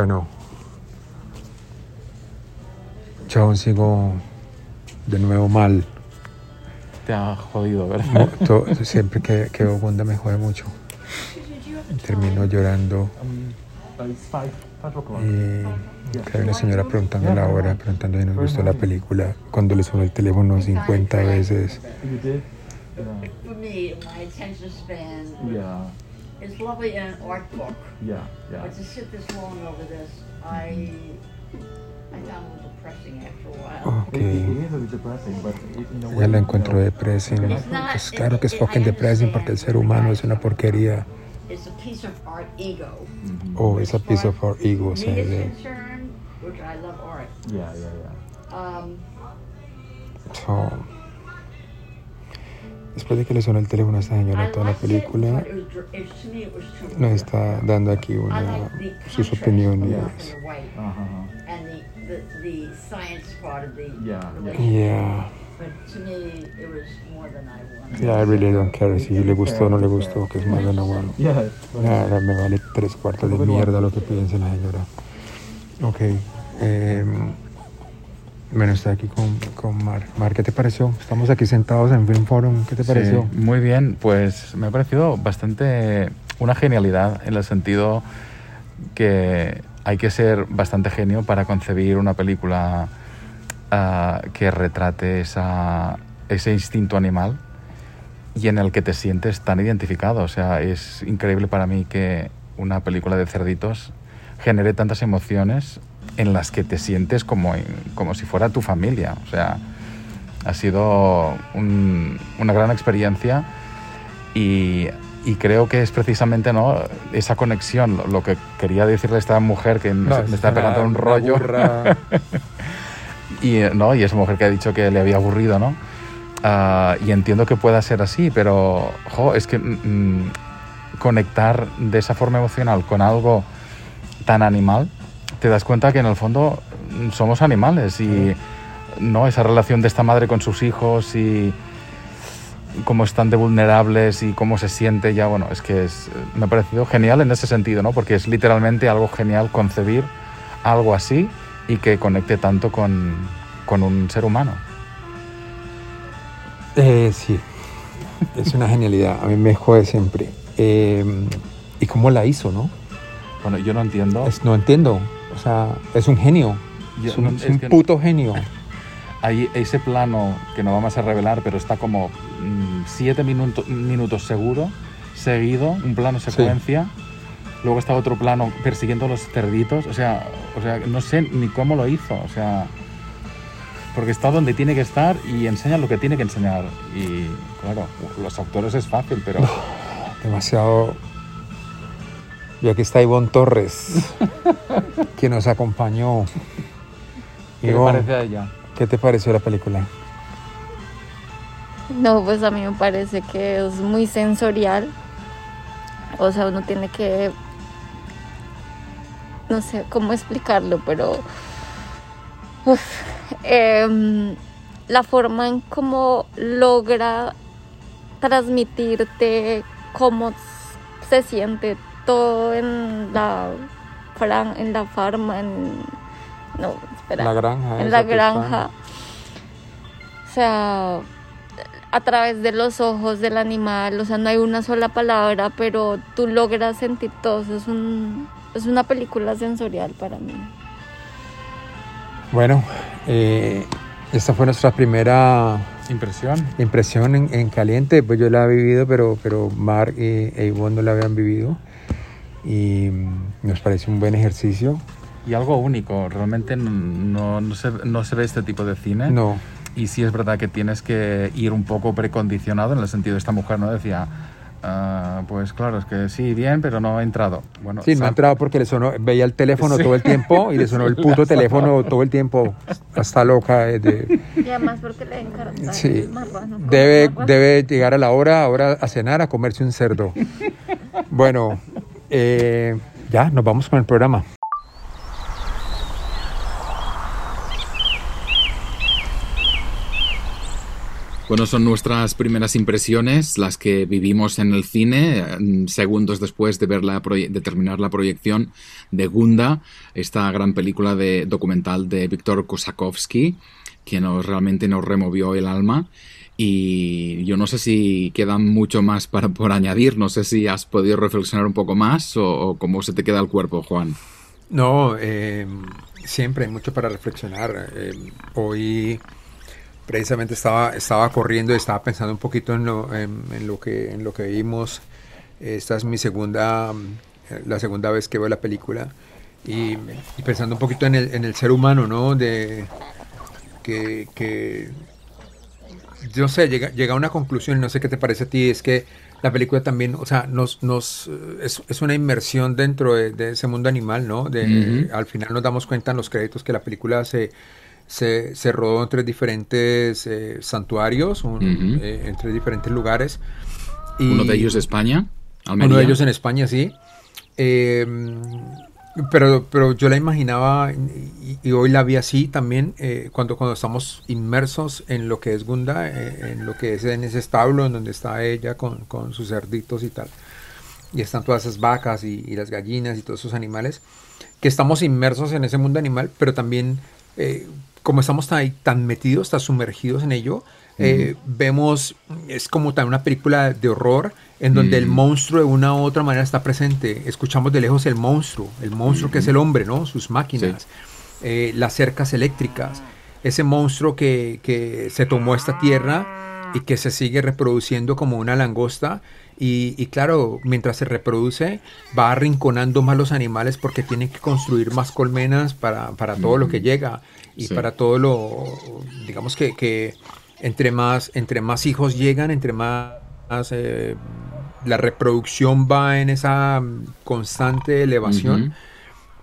Bueno, yo aún sigo de nuevo mal. Te ha jodido, ¿verdad? Siempre que, que veo Wanda me jode mucho. Termino llorando y hay una señora preguntando la hora, preguntando si nos gustó la película, cuando le sonó el teléfono 50 veces. Is lovely in an art book, yeah, yeah. but to sit this long over this, I I found it depressing after a while. Ok. is a bit depressing, but in a Ya la encuentro depressing. Pues claro que es fucking depressing porque el ser humano es una porquería. It's a piece of art ego. Oh, it's a piece of our ego. Me is concerned, which I love art. Yeah, yeah, yeah. Um, so, después de que le sonó el teléfono a esta señora toda la película, nos está dando aquí una, sus opiniones. of black and white and the, the, the science part of the Yeah, yeah. I really don't care si le gustó o no le gustó, que es más de bueno. Yeah. Nada, me vale tres cuartos de mierda lo que piense la señora. Ok. Eh, bueno, estoy aquí con, con Mar. Mar, ¿qué te pareció? Estamos aquí sentados en Film Forum. ¿Qué te pareció? Sí, muy bien, pues me ha parecido bastante una genialidad en el sentido que hay que ser bastante genio para concebir una película ah, que retrate esa, ese instinto animal y en el que te sientes tan identificado. O sea, es increíble para mí que una película de cerditos genere tantas emociones en las que te sientes como, como si fuera tu familia. O sea, ha sido un- una gran experiencia y, y creo que es precisamente ¿no? esa conexión, lo, lo que quería decirle a esta mujer que me, No, me es está pegando un rollo. Y, ¿no? y esa mujer que ha dicho que le había aburrido, ¿no? Ah, y entiendo que pueda ser así, pero jo, es que mm, mm, conectar de esa forma emocional con algo tan animal, te das cuenta que en el fondo somos animales y no esa relación de esta madre con sus hijos y cómo están de vulnerables y cómo se siente ya, bueno, es que es, me ha parecido genial en ese sentido, ¿no? Porque es literalmente algo genial concebir algo así y que conecte tanto con, con un ser humano. Eh, sí, es una genialidad. A mí me jode siempre. Eh, ¿Y cómo la hizo, no? Bueno, yo no entiendo. Es- no entiendo. O sea, es un genio. Yo es un, no- es es un que- puto genio. Hay ese plano que no vamos a revelar, pero está como mm, siete minuto- minutos seguro, seguido, un plano secuencia. Luego está otro plano persiguiendo a los cerditos. O sea, o sea, no sé ni cómo lo hizo. O sea, porque está donde tiene que estar y enseña lo que tiene que enseñar. Y claro, los actores es fácil, pero Demasiado. Y aquí está Ivonne Torres, que nos acompañó. ¿qué Ivonne, parece a ella? ¿qué te pareció la película? No, pues a mí me parece que es muy sensorial. O sea, uno tiene que... No sé cómo explicarlo, pero... uf, em, la forma en cómo logra transmitirte cómo se siente todo en la, fran- en la farma, en... No, espera La granja. en la granja. O sea, a través de los ojos del animal, o sea, no hay una sola palabra, pero tú logras sentir todo. eso Es, un, es una película sensorial para mí. Bueno, eh, esta fue nuestra primera Impresión. impresión en, en caliente. Pues yo la he vivido, pero, pero Mar y, e Ivonne no la habían vivido. Y nos parece un buen ejercicio. Y algo único, realmente no, no, se, no se ve este tipo de cine. No, Y sí es verdad que tienes que ir un poco precondicionado en el sentido de esta mujer, ¿no? Decía, "Ah, pues claro, es que sí, bien, pero no ha entrado. Bueno, Sí, no ha entrado porque le sonó, veía el teléfono Sí. todo el tiempo y le sonó el puto teléfono todo el tiempo. Está loca. eh, de- Y además porque le encanta sí. Debe, debe llegar a la hora, ahora a cenar, a comerse un cerdo. Bueno, eh, ya, nos vamos con el programa. Bueno, son nuestras primeras impresiones, las que vivimos en el cine, mm, segundos después de, ver la de terminar la proyección de Gunda, esta gran película de, documental de Víctor Kosakovsky, que nos, realmente nos removió el alma. Y yo no sé si queda mucho más para, por añadir, no sé si has podido reflexionar un poco más o, cómo se te queda el cuerpo, Juan. No, eh, siempre hay mucho para reflexionar. Eh, hoy precisamente estaba, estaba corriendo y estaba pensando un poquito en lo, en, lo, que, en lo que vimos. Esta es mi segunda, la segunda vez que veo la película. Y, pensando un poquito en el, en el ser humano, ¿no? De que, que yo sé, llega, llega a una conclusión, no sé qué te parece a ti, es que la película también, o sea, nos, nos es, es una inmersión dentro de, ese mundo animal, ¿no? De, Al final nos damos cuenta en los créditos que la película se, se, se rodó en tres diferentes eh, santuarios, eh, en tres diferentes lugares. Y uno de ellos España, Uno de ellos en España, sí. Eh, pero, pero yo la imaginaba y, hoy la vi así también eh, cuando, cuando estamos inmersos en lo que es Gunda, eh, en lo que es en ese establo en donde está ella con, con sus cerditos y tal. Y están todas esas vacas y, las gallinas y todos esos animales. Que estamos inmersos en ese mundo animal, pero también eh, como estamos tan, tan metidos, tan sumergidos en ello, vemos, es como también una película de horror en donde el monstruo de una u otra manera está presente. Escuchamos de lejos el monstruo, el monstruo que es el hombre, ¿no? Sus máquinas, eh, las cercas eléctricas, ese monstruo que, que, se tomó esta tierra y que se sigue reproduciendo como una langosta. Y, claro, mientras se reproduce, va arrinconando más los animales porque tiene que construir más colmenas para, para todo lo que llega y para todo lo, digamos que, que entre, más, entre más hijos llegan, entre más eh, la reproducción va en esa constante elevación,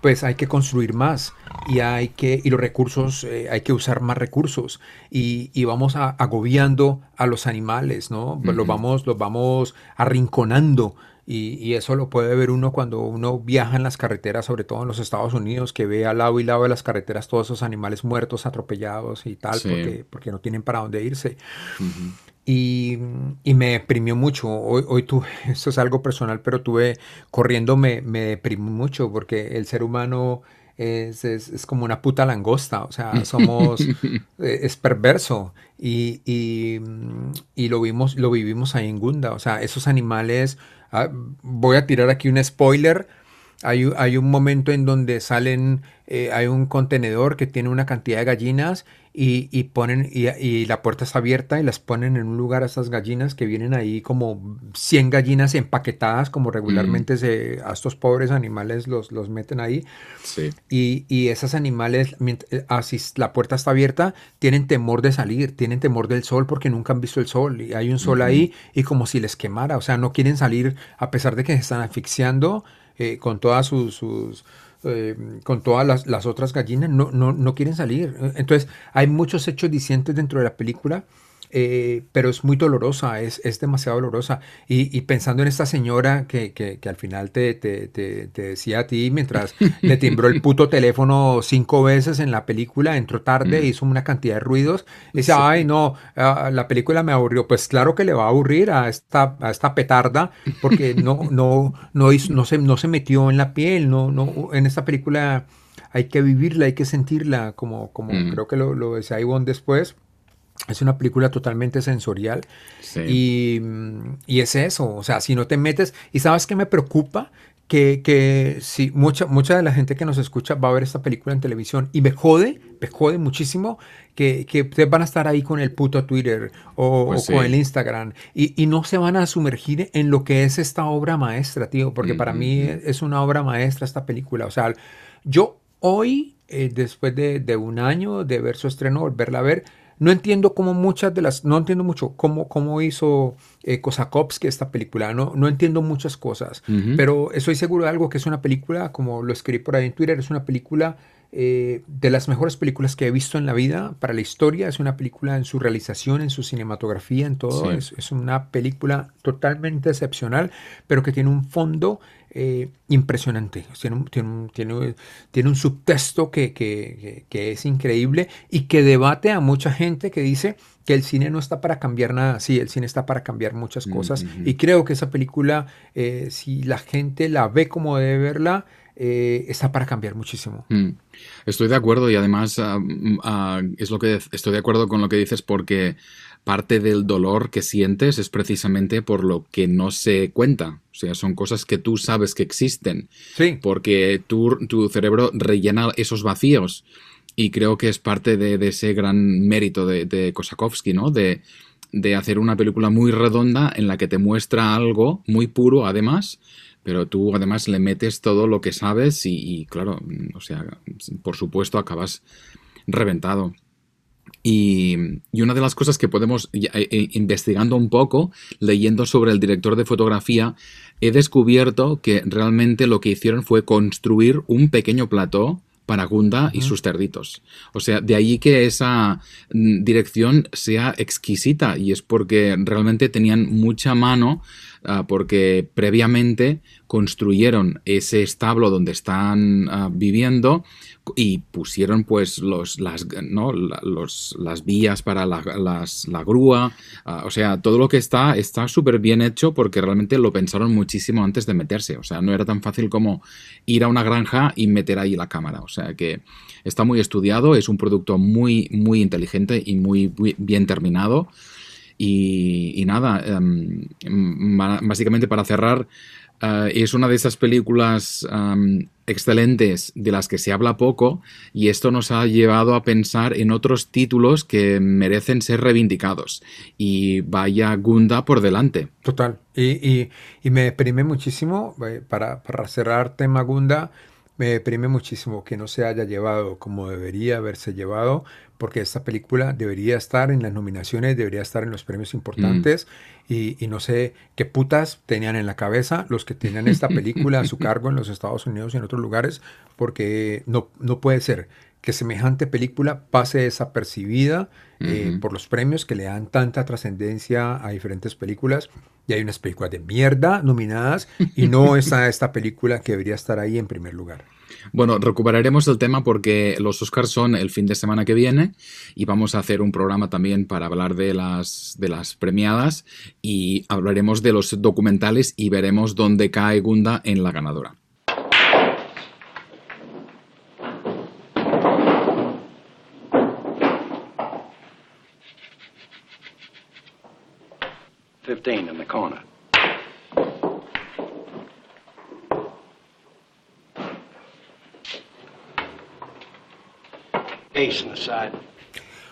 pues hay que construir más y hay que y los recursos eh, hay que usar más recursos. Y, vamos agobiando a los animales, ¿no? Los vamos los vamos arrinconando y, eso lo puede ver uno cuando uno viaja en las carreteras, sobre todo en los Estados Unidos, que ve al lado y lado de las carreteras todos esos animales muertos, atropellados y tal, porque, porque no tienen para dónde irse. Y, y, me deprimió mucho. Hoy, hoy tuve, esto es algo personal, pero tuve, corriendo me, me deprimió mucho porque el ser humano es, es, es, como una puta langosta, o sea, somos, eh, es perverso y, y, y, lo, vimos, lo vivimos ahí en Gunda, o sea, esos animales, voy a tirar aquí un spoiler, hay, hay un momento en donde salen, eh, hay un contenedor que tiene una cantidad de gallinas y, ponen, y, la puerta está abierta y las ponen en un lugar a estas gallinas que vienen ahí como 100 gallinas empaquetadas, como regularmente mm. se, a estos pobres animales los, los meten ahí. Sí. Y, y esos animales, así la puerta está abierta, tienen temor de salir, tienen temor del sol porque nunca han visto el sol y hay un sol ahí y como si les quemara, o sea, no quieren salir a pesar de que se están asfixiando eh, con todas sus eh, con todas las, otras gallinas, no, no, no, quieren salir. Entonces, hay muchos hechos dicientes dentro de la película eh, pero es muy dolorosa, es, es demasiado dolorosa. Y, pensando en esta señora que, que, al final te, te, te, decía a ti, mientras le timbró el puto teléfono cinco veces en la película, entró tarde, mm. hizo una cantidad de ruidos, dice, ay no, ah, la película me aburrió. Pues claro que le va a aburrir a esta, a esta petarda, porque no, no, no, hizo, no, se, no se metió en la piel, no, no, en esta película hay que vivirla, hay que sentirla, como, como mm. creo que lo, lo decía Ivonne después. Es una película totalmente sensorial y, y, es eso, o sea, si no te metes, y sabes que me preocupa que, que si mucha, mucha de la gente que nos escucha va a ver esta película en televisión y me jode, me jode muchísimo que, que ustedes van a estar ahí con el puto Twitter o, pues con el Instagram y, y, no se van a sumergir en lo que es esta obra maestra, tío, porque para mí es una obra maestra esta película, o sea, yo hoy, eh, después de, de un año de ver su estreno, volverla a ver, no entiendo cómo muchas de las, no entiendo mucho cómo, cómo hizo eh, Kosakovsky esta película, no, no entiendo muchas cosas, pero estoy seguro de algo que es una película, como lo escribí por ahí en Twitter, es una película eh, de las mejores películas que he visto en la vida para la historia. Es una película en su realización, en su cinematografía, en todo. Es, es, una película totalmente excepcional, pero que tiene un fondo eh, impresionante. Tiene un, tiene, un, tiene, tiene un subtexto que, que, que, es increíble y que debate a mucha gente que dice que el cine no está para cambiar nada. Sí, el cine está para cambiar muchas cosas. Y creo que esa película, eh, si la gente la ve como debe verla, eh, está para cambiar muchísimo. Mm. Estoy de acuerdo y además ah, mm, ah, es lo que estoy de acuerdo con lo que dices porque parte del dolor que sientes es precisamente por lo que no se cuenta. O sea, son cosas que tú sabes que existen. Sí. Porque tu, tu cerebro rellena esos vacíos. Y creo que es parte de, ese gran mérito de, de Kosakowski, ¿no? De, de hacer una película muy redonda en la que te muestra algo muy puro, además, pero tú además le metes todo lo que sabes y, y, claro, o sea, por supuesto acabas reventado. Y, una de las cosas que podemos, eh, eh, investigando un poco, leyendo sobre el director de fotografía, he descubierto que realmente lo que hicieron fue construir un pequeño plató para Gunda y sus cerditos. O sea, de ahí que esa mm, dirección sea exquisita y es porque realmente tenían mucha mano Ah, porque previamente construyeron ese establo donde están ah, viviendo y pusieron pues los, las, ¿no? los, las vías para la, la grúa, ah, o sea, todo lo que está está súper bien hecho porque realmente lo pensaron muchísimo antes de meterse, o sea, no era tan fácil como ir a una granja y meter ahí la cámara, o sea que está muy estudiado, es un producto muy, muy inteligente y muy bien terminado. Y, nada, em, básicamente para cerrar, eh, es una de esas películas em, excelentes de las que se habla poco y esto nos ha llevado a pensar en otros títulos que merecen ser reivindicados. Y vaya Gunda por delante. Total. Y, me deprime muchísimo, eh, para, para cerrar tema Gunda, me deprime muchísimo que no se haya llevado como debería haberse llevado, porque esta película debería estar en las nominaciones, debería estar en los premios importantes, mm. y, no sé qué putas tenían en la cabeza los que tenían esta película a su cargo en los Estados Unidos y en otros lugares, porque no, no puede ser que semejante película pase desapercibida eh, por los premios que le dan tanta trascendencia a diferentes películas. Y hay unas películas de mierda nominadas y no está esta película que debería estar ahí en primer lugar. Bueno, recuperaremos el tema porque los Oscars son el fin de semana que viene y vamos a hacer un programa también para hablar de las, de las premiadas y hablaremos de los documentales y veremos dónde cae Gunda en la ganadora.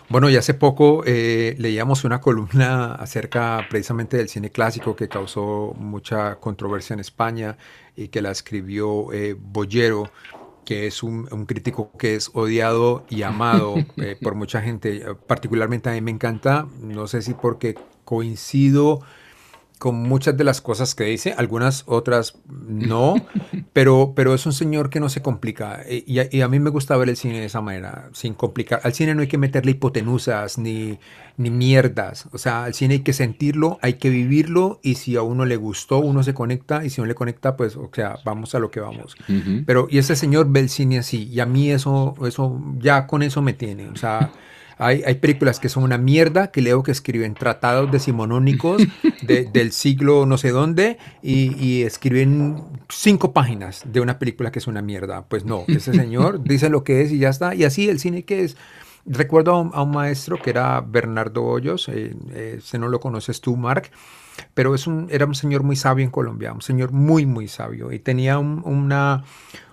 Bueno, y hace poco eh, leíamos una columna acerca precisamente del cine clásico que causó mucha controversia en España y que la escribió eh, Bollero, que es un, crítico que es odiado y amado eh, por mucha gente. Particularmente a mí me encanta, no sé si porque coincido con muchas de las cosas que dice, algunas otras no, pero, pero es un señor que no se complica. Y a, y a, mí me gusta ver el cine de esa manera, sin complicar. Al cine no hay que meterle hipotenusas ni, ni mierdas. O sea, al cine hay que sentirlo, hay que vivirlo y si a uno le gustó, uno se conecta y si no le conecta, pues, o sea, vamos a lo que vamos. Pero, y ese señor ve el cine así y a mí eso, eso, ya con eso me tiene. O sea... Hay, películas que son una mierda, que leo que escriben tratados decimonónicos del siglo no sé dónde y, escriben cinco páginas de una película que es una mierda. Pues no, ese señor dice lo que es y ya está. Y así el cine que es. Recuerdo a un, maestro que era Bernardo Hoyos, eh, eh, si no lo conoces tú, Mark, pero es un, era un señor muy sabio en Colombia, un señor muy, muy sabio y tenía una,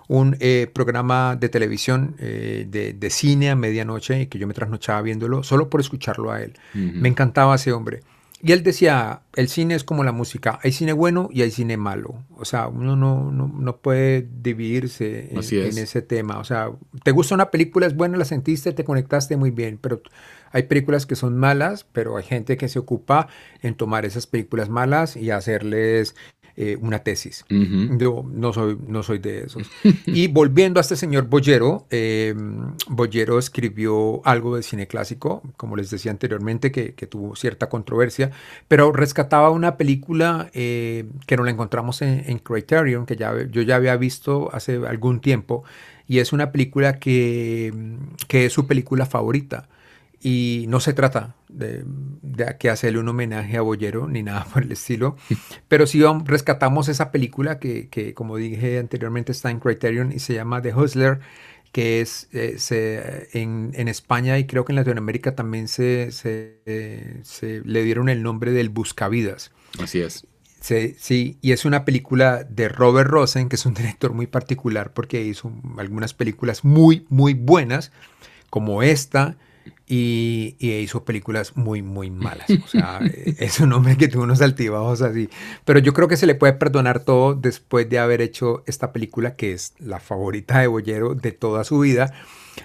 un eh, programa de televisión eh, de, cine a medianoche que yo me trasnochaba viéndolo solo por escucharlo a él. Me encantaba ese hombre. Y él decía, el cine es como la música, hay cine bueno y hay cine malo. O sea, uno no, no, puede dividirse en, en, ese tema. O sea, te gusta una película, es buena, la sentiste, te conectaste muy bien, pero hay películas que son malas, pero hay gente que se ocupa en tomar esas películas malas y hacerles eh, una tesis. Ujú. Yo no soy, no soy de esos. y volviendo a este señor Bollero, eh, Bollero escribió algo de cine clásico, como les decía anteriormente, que, que tuvo cierta controversia, pero rescataba una película eh, que no la encontramos en, en Criterion, que ya, yo ya había visto hace algún tiempo, y es una película que, que es su película favorita. Y no se trata de, de que hacerle un homenaje a Bollero ni nada por el estilo, pero sí rescatamos esa película que, que, como dije anteriormente, está en Criterion y se llama The Hustler, que es eh, se- en, en España y creo que en Latinoamérica también se, se, eh, se le dieron el nombre del Buscavidas. Así es. Sí, sí, y es una película de Robert Rosen, que es un director muy particular porque hizo algunas películas muy, muy buenas, como esta, y, y hizo películas muy, muy malas. O sea, es un hombre que tuvo unos altibajos así. Pero yo creo que se le puede perdonar todo después de haber hecho esta película, que es la favorita de Bollero de toda su vida,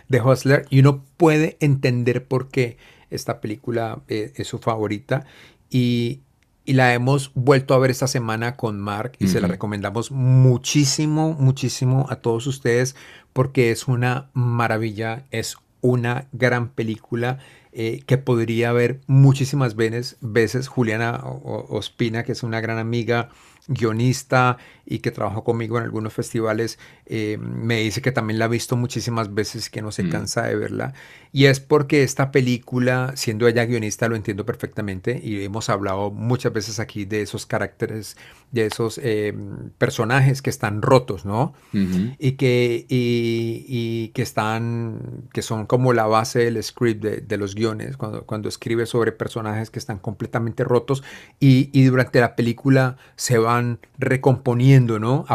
de Hustler, y uno puede entender por qué esta película eh, es su favorita. Y, y la hemos vuelto a ver esta semana con Mark y se la recomendamos muchísimo, muchísimo a todos ustedes porque es una maravilla, es una gran película eh, que podría ver muchísimas veces, veces Juliana Ospina, que es una gran amiga, guionista y que trabajó conmigo en algunos festivales, eh, me dice que también la ha visto muchísimas veces, que no se Mm. cansa de verla. Y es porque esta película, siendo ella guionista, lo entiendo perfectamente y hemos hablado muchas veces aquí de esos caracteres, de esos eh, personajes que están rotos, ¿no? Ujú. y que, y, y que están, que son como la base del script de, de los guiones, cuando, cuando escribe sobre personajes que están completamente rotos y, y durante la película se van recomponiendo, ¿no?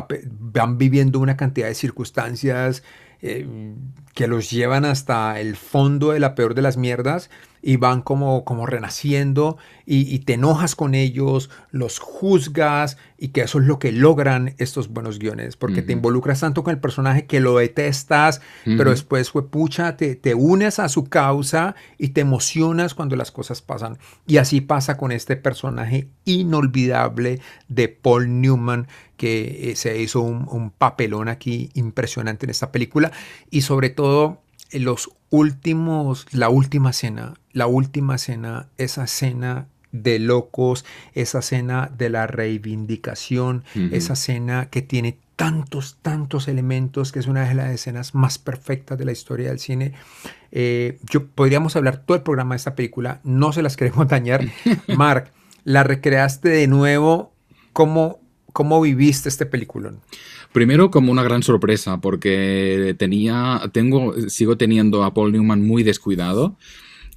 Van viviendo una cantidad de circunstancias eh, que los llevan hasta el fondo de la peor de las mierdas y van como, como renaciendo y, y te enojas con ellos, los juzgas y que eso es lo que logran estos buenos guiones, porque te involucras tanto con el personaje que lo detestas, pero después, fue pucha, te, te unes a su causa y te emocionas cuando las cosas pasan. Y así pasa con este personaje inolvidable de Paul Newman, que eh, se hizo un, un papelón aquí impresionante en esta película y sobre todo en los últimos, la última cena, la última cena, esa cena de locos, esa cena de la reivindicación, esa cena que tiene tantos, tantos elementos, que es una de las escenas más perfectas de la historia del cine. Eh, yo podríamos hablar todo el programa de esta película, no se las queremos dañar. Mark, la recreaste de nuevo, ¿cómo, cómo viviste este peliculón? Primero como una gran sorpresa, porque tenía, tengo, sigo teniendo a Paul Newman muy descuidado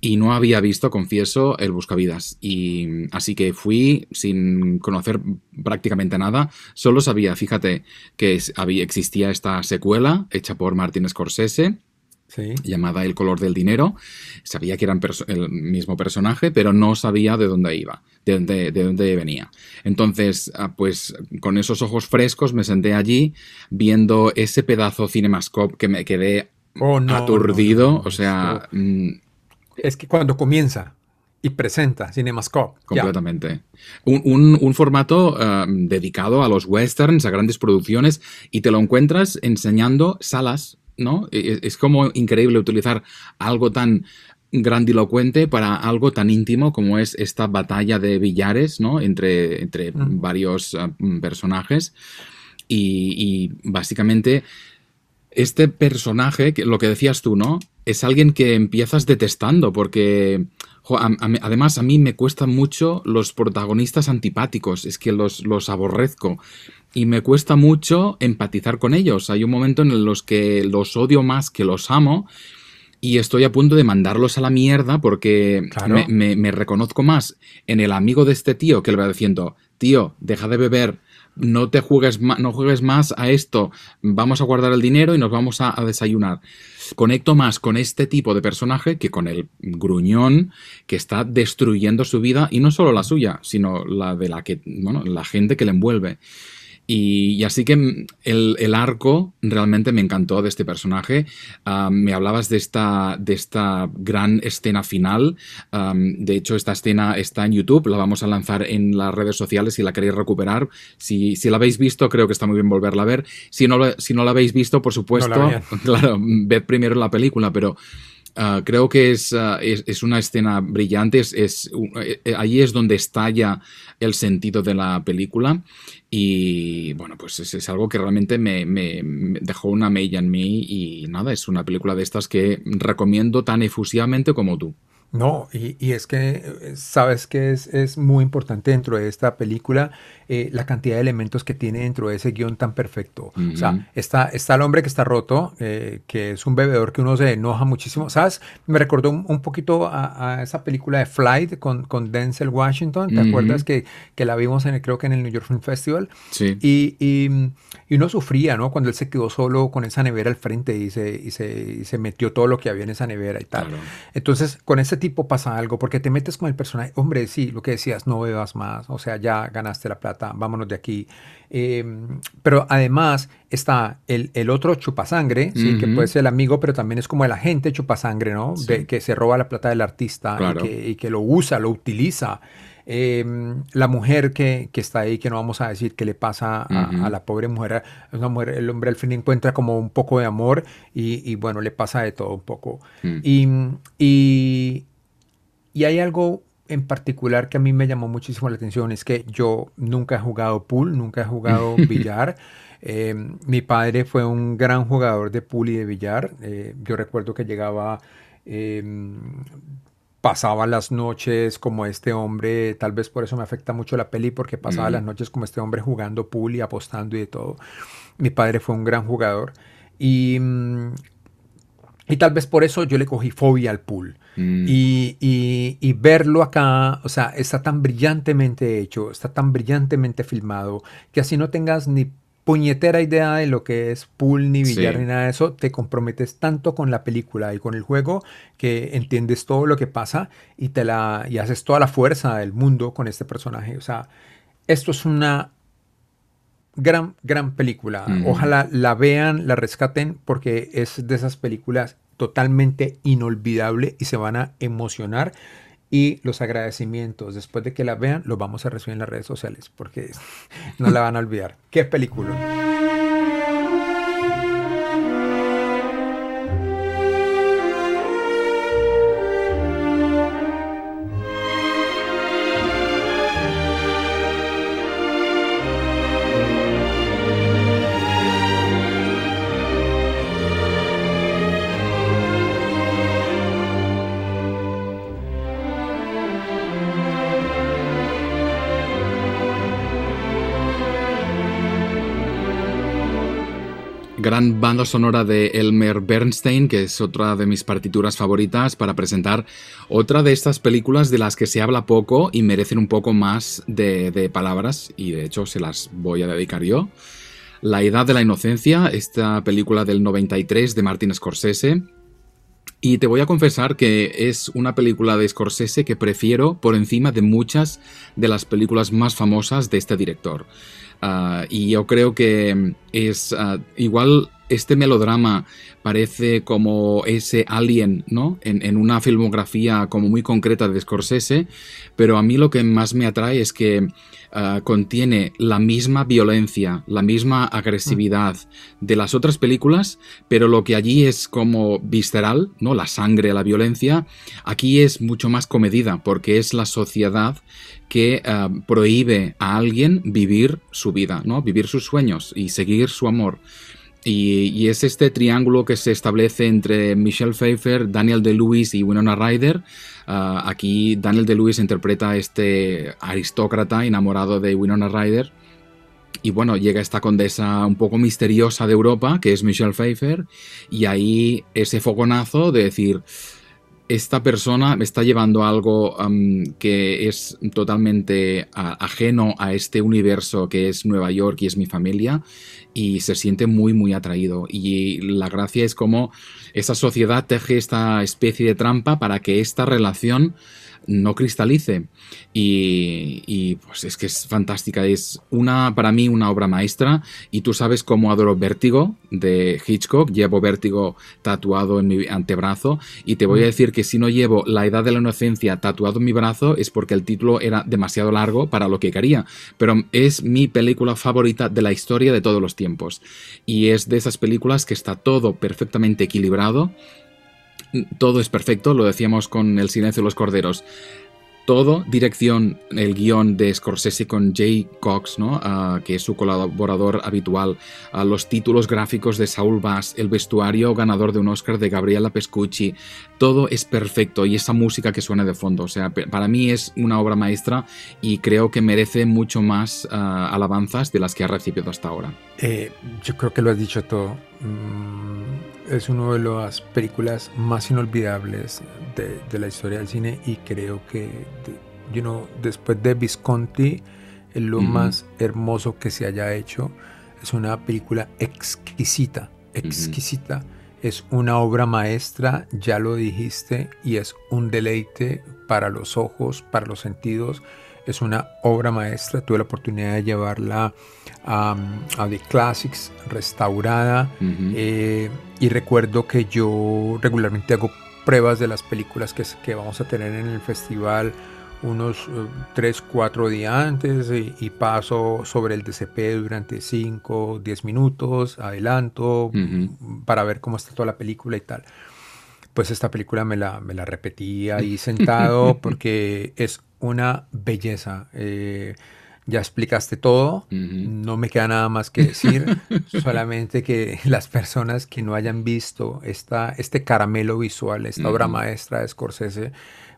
y no había visto, confieso, el Buscavidas. Y así que fui sin conocer prácticamente nada. Solo sabía, fíjate, que había, existía esta secuela hecha por Martin Scorsese Sí. llamada El color del dinero. Sabía que eran el mismo personaje, pero no sabía de dónde iba, de dónde, de dónde venía. Entonces, ah, pues con esos ojos frescos me senté allí viendo ese pedazo Cinemascope que me quedé Oh, no, aturdido. no, no, o sea, mm, Es que cuando comienza y presenta Cinemascope, completamente. Un, un- un formato ah, dedicado a los westerns, a grandes producciones, y te lo encuentras enseñando salas, ¿no? E- Es, como increíble utilizar algo tan grandilocuente para algo tan íntimo como es esta batalla de billares, ¿no? Entre, entre Mm. varios ah, personajes. Y, y básicamente este personaje, que, lo que decías tú, ¿no? Es alguien que empiezas detestando porque, jo, a- a mí- además, a mí me cuestan mucho los protagonistas antipáticos, es que los, los aborrezco y me cuesta mucho empatizar con ellos. Hay un momento en los que los odio más que los amo y estoy a punto de mandarlos a la mierda porque Claro. me, me- me reconozco más en el amigo de este tío que le va diciendo, tío, deja de beber, no te juegues, no juegues más a esto, vamos a guardar el dinero y nos vamos a, a desayunar. Conecto más con este tipo de personaje que con el gruñón que está destruyendo su vida y no solo la suya, sino la de la que, bueno, la gente que le envuelve. Y, y así que el, el arco realmente me encantó de este personaje. Ah, me hablabas de esta, de esta gran escena final. Ah, de hecho, esta escena está en YouTube, la vamos a lanzar en las redes sociales si la queréis recuperar. Si, si la habéis visto, creo que está muy bien volverla a ver. Si no, la- si no la habéis visto, por supuesto, No claro, ved primero la película, pero ah, creo que es, ah, es, una escena brillante. Es, es, eh, eh, ahí es donde estalla el sentido de la película. Y bueno, pues es, es algo que realmente me, me- me dejó una mella en mí. Y nada, es una película de estas que recomiendo tan efusivamente como tú. No, y, y es que eh, sabes que es, es muy importante dentro de esta película eh, la cantidad de elementos que tiene dentro de ese guion tan perfecto. O sea, está, está el hombre que está roto, eh, que es un bebedor que uno se enoja muchísimo. ¿Sabes? Me recordó un, un poquito a, a esa película de Flight con, con Denzel Washington. ¿Te acuerdas que, que la vimos en el, creo que en el New York Film Festival? Sí. Y, y, y uno sufría, ¿no? Cuando él se quedó solo con esa nevera al frente y se, y se, y se metió todo lo que había en esa nevera y tal. Claro. Entonces, con ese tipo pasa algo, porque te metes con el personaje, hombre, sí, lo que decías, no bebas más, o sea, ya ganaste la plata, vámonos de aquí. Eh, pero además está el, el otro chupasangre, ¿sí? que puede ser el amigo, pero también es como el agente chupasangre, ¿no? Sí. De- que se roba la plata del artista Claro. y, que, y que lo usa, lo utiliza. Eh, la mujer que, que está ahí, que no vamos a decir qué le pasa a, Ujú. a la pobre mujer, una mujer, el hombre al fin encuentra como un poco de amor y, y bueno, le pasa de todo un poco. Mm. Y, y, y hay algo en particular que a mí me llamó muchísimo la atención, es que yo nunca he jugado pool, nunca he jugado billar. Eh, mi padre fue un gran jugador de pool y de billar. Eh, yo recuerdo que llegaba, eh, pasaba las noches como este hombre, tal vez por eso me afecta mucho la peli, porque pasaba Mm. las noches como este hombre jugando pool y apostando y de todo. Mi padre fue un gran jugador. Y, mm, y tal vez por eso yo le cogí fobia al pool. Mm. Y, y- y verlo acá, o sea, está tan brillantemente hecho, está tan brillantemente filmado, que así no tengas ni puñetera idea de lo que es pool, ni billar, Sí. ni nada de eso, te comprometes tanto con la película y con el juego que entiendes todo lo que pasa y, te la, y haces toda la fuerza del mundo con este personaje. O sea, esto es una gran, gran película. Ojalá la vean, la rescaten, porque es de esas películas totalmente inolvidable y se van a emocionar. Y los agradecimientos, después de que la vean, los vamos a recibir en las redes sociales, porque no la van a olvidar. ¡Qué película! Sonora de Elmer Bernstein, que es otra de mis partituras favoritas para presentar otra de estas películas de las que se habla poco y merecen un poco más de, de palabras, y de hecho se las voy a dedicar yo. La Edad de la Inocencia, esta película del 93 de Martin Scorsese. Y te voy a confesar que es una película de Scorsese que prefiero por encima de muchas de las películas más famosas de este director. Uh, y yo creo que es uh, igual este melodrama parece como ese alien, ¿no? En, una filmografía como muy concreta de Scorsese, pero a mí lo que más me atrae es que uh, contiene la misma violencia, la misma agresividad de las otras películas, pero lo que allí es como visceral, ¿no? La sangre, la violencia, aquí es mucho más comedida, porque es la sociedad que uh, prohíbe a alguien vivir su vida, ¿no? Vivir sus sueños y seguir su amor. Y, es este triángulo que se establece entre Michelle Pfeiffer, Daniel De-Lewis y Winona Ryder. Uh, aquí Daniel De-Lewis interpreta a este aristócrata enamorado de Winona Ryder. Y bueno, llega esta condesa un poco misteriosa de Europa, que es Michelle Pfeiffer, y ahí ese fogonazo de decir, esta persona me está llevando algo que es totalmente ajeno a este universo que es Nueva York y es mi familia y se siente muy muy atraído. Y la gracia es como esa sociedad teje esta especie de trampa para que esta relación no cristalice. Y, y, pues es que es fantástica, es una, para mí una obra maestra. Y tú sabes cómo adoro Vértigo de Hitchcock, llevo Vértigo tatuado en mi antebrazo. Y te voy a decir que si no llevo La Edad de la Inocencia tatuado en mi brazo es porque el título era demasiado largo para lo que quería, pero es mi película favorita de la historia de todos los tiempos. Y es de esas películas que está todo perfectamente equilibrado todo es perfecto, lo decíamos con El silencio de los corderos. Todo, dirección, el guion de Scorsese con Jay Cox, ¿no? Ah, que es su colaborador habitual, a los títulos gráficos de Saul Bass, el vestuario ganador de un Oscar de Gabriela Pescucci, todo es perfecto y esa música que suena de fondo, o sea, para mí es una obra maestra y creo que merece mucho más ah, alabanzas de las que ha recibido hasta ahora. Eh, yo creo que lo has dicho todo. Mm, es una de las películas más inolvidables de, la historia del cine y creo que, you know, después de Visconti, es lo más hermoso que se haya hecho. Es una película exquisita, exquisita. Es una obra maestra, ya lo dijiste, y es un deleite para los ojos, para los sentidos. Es una obra maestra. Tuve la oportunidad de llevarla a, The Classics restaurada. Eh, y recuerdo que yo regularmente hago pruebas de las películas que, que vamos a tener en el festival unos 3, eh, 4 días antes y, paso sobre el DCP durante 5, 10 minutos, adelanto para ver cómo está toda la película y tal. Pues esta película me la, me la repetí ahí sentado porque es una belleza. Eh, ya explicaste todo, no me queda nada más que decir, solamente que las personas que no hayan visto esta, este caramelo visual, esta obra maestra de Scorsese,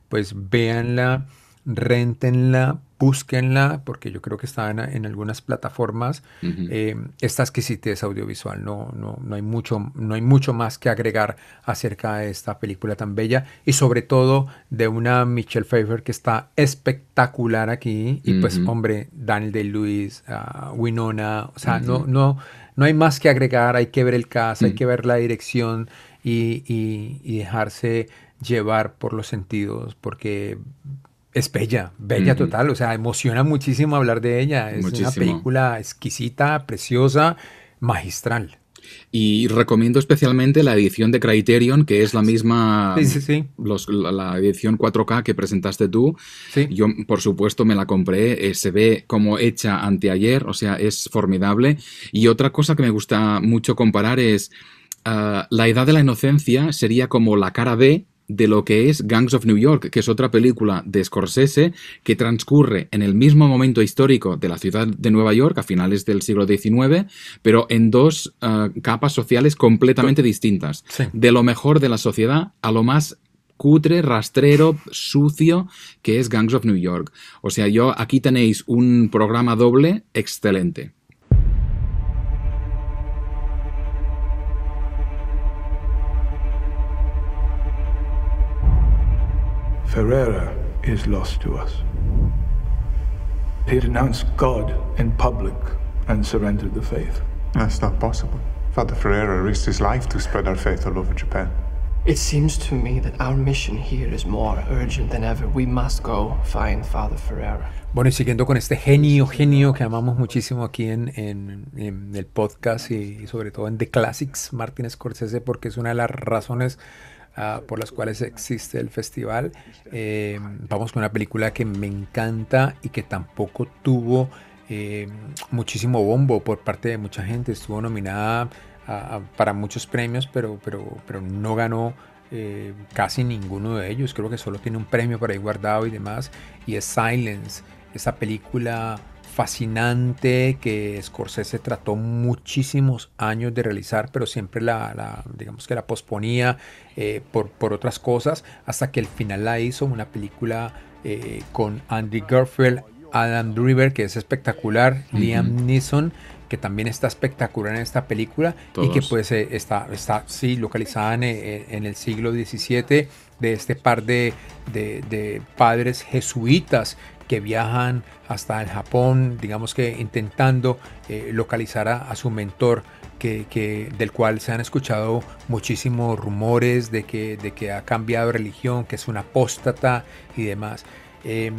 pues véanla, rentenla, búsquenla, porque yo creo que está en, algunas plataformas. Eh, esta exquisitez audiovisual, no, no, no, hay mucho, no hay mucho más que agregar acerca de esta película tan bella y sobre todo de una Michelle Pfeiffer que está espectacular aquí. Y pues, hombre, Daniel Day-Lewis, uh, Winona, o sea, no, no, no hay más que agregar, hay que ver el caso, hay que ver la dirección y, y dejarse llevar por los sentidos, porque es bella, bella total, o sea, emociona muchísimo hablar de ella. Es una película exquisita, preciosa, magistral. Y recomiendo especialmente la edición de Criterion, que es la misma, sí, sí, sí. la, edición 4K que presentaste tú. Yo, por supuesto, me la compré. Eh, se ve como hecha anteayer, o sea, es formidable. Y otra cosa que me gusta mucho comparar es ah, la edad de la inocencia sería como la cara B de lo que es Gangs of New York, que es otra película de Scorsese que transcurre en el mismo momento histórico de la ciudad de Nueva York a finales del siglo XIX, pero en dos eh, capas sociales completamente distintas. De lo mejor de la sociedad a lo más cutre, rastrero, sucio que es Gangs of New York. O sea, yo aquí tenéis un programa doble excelente. Ferreira is lost to us. He renounced God in public and surrendered the faith. That's not possible. Father Ferreira risked his life to spread our faith all over Japan. It seems to me that our mission here is more urgent than ever. We must go find Father Ferreira. Bueno, y siguiendo con este genio, genio que amamos muchísimo aquí en, en, en el podcast y, y, sobre todo en The Classics, Martin Scorsese, porque es una de las razones Ah, por las cuales existe el festival. Eh, vamos con una película que me encanta y que tampoco tuvo eh, muchísimo bombo por parte de mucha gente. Estuvo nominada para muchos premios, pero, pero, pero no ganó eh, casi ninguno de ellos. Creo que solo tiene un premio por ahí guardado y demás. Y es Silence, esa película fascinante que Scorsese trató muchísimos años de realizar, pero siempre la, digamos que la posponía eh, por, por, otras cosas, hasta que al final la hizo una película eh, con Andy Garfield, Adam Driver, que es espectacular, Liam Neeson, que también está espectacular en esta película y que pues eh, está, está sí, localizada en, en, el siglo XVII de este par de, de, de padres jesuitas que viajan hasta el Japón, digamos que intentando eh, localizar a, su mentor que, que- del cual se han escuchado muchísimos rumores de que, de que ha cambiado de religión, que es un apóstata y demás. Em,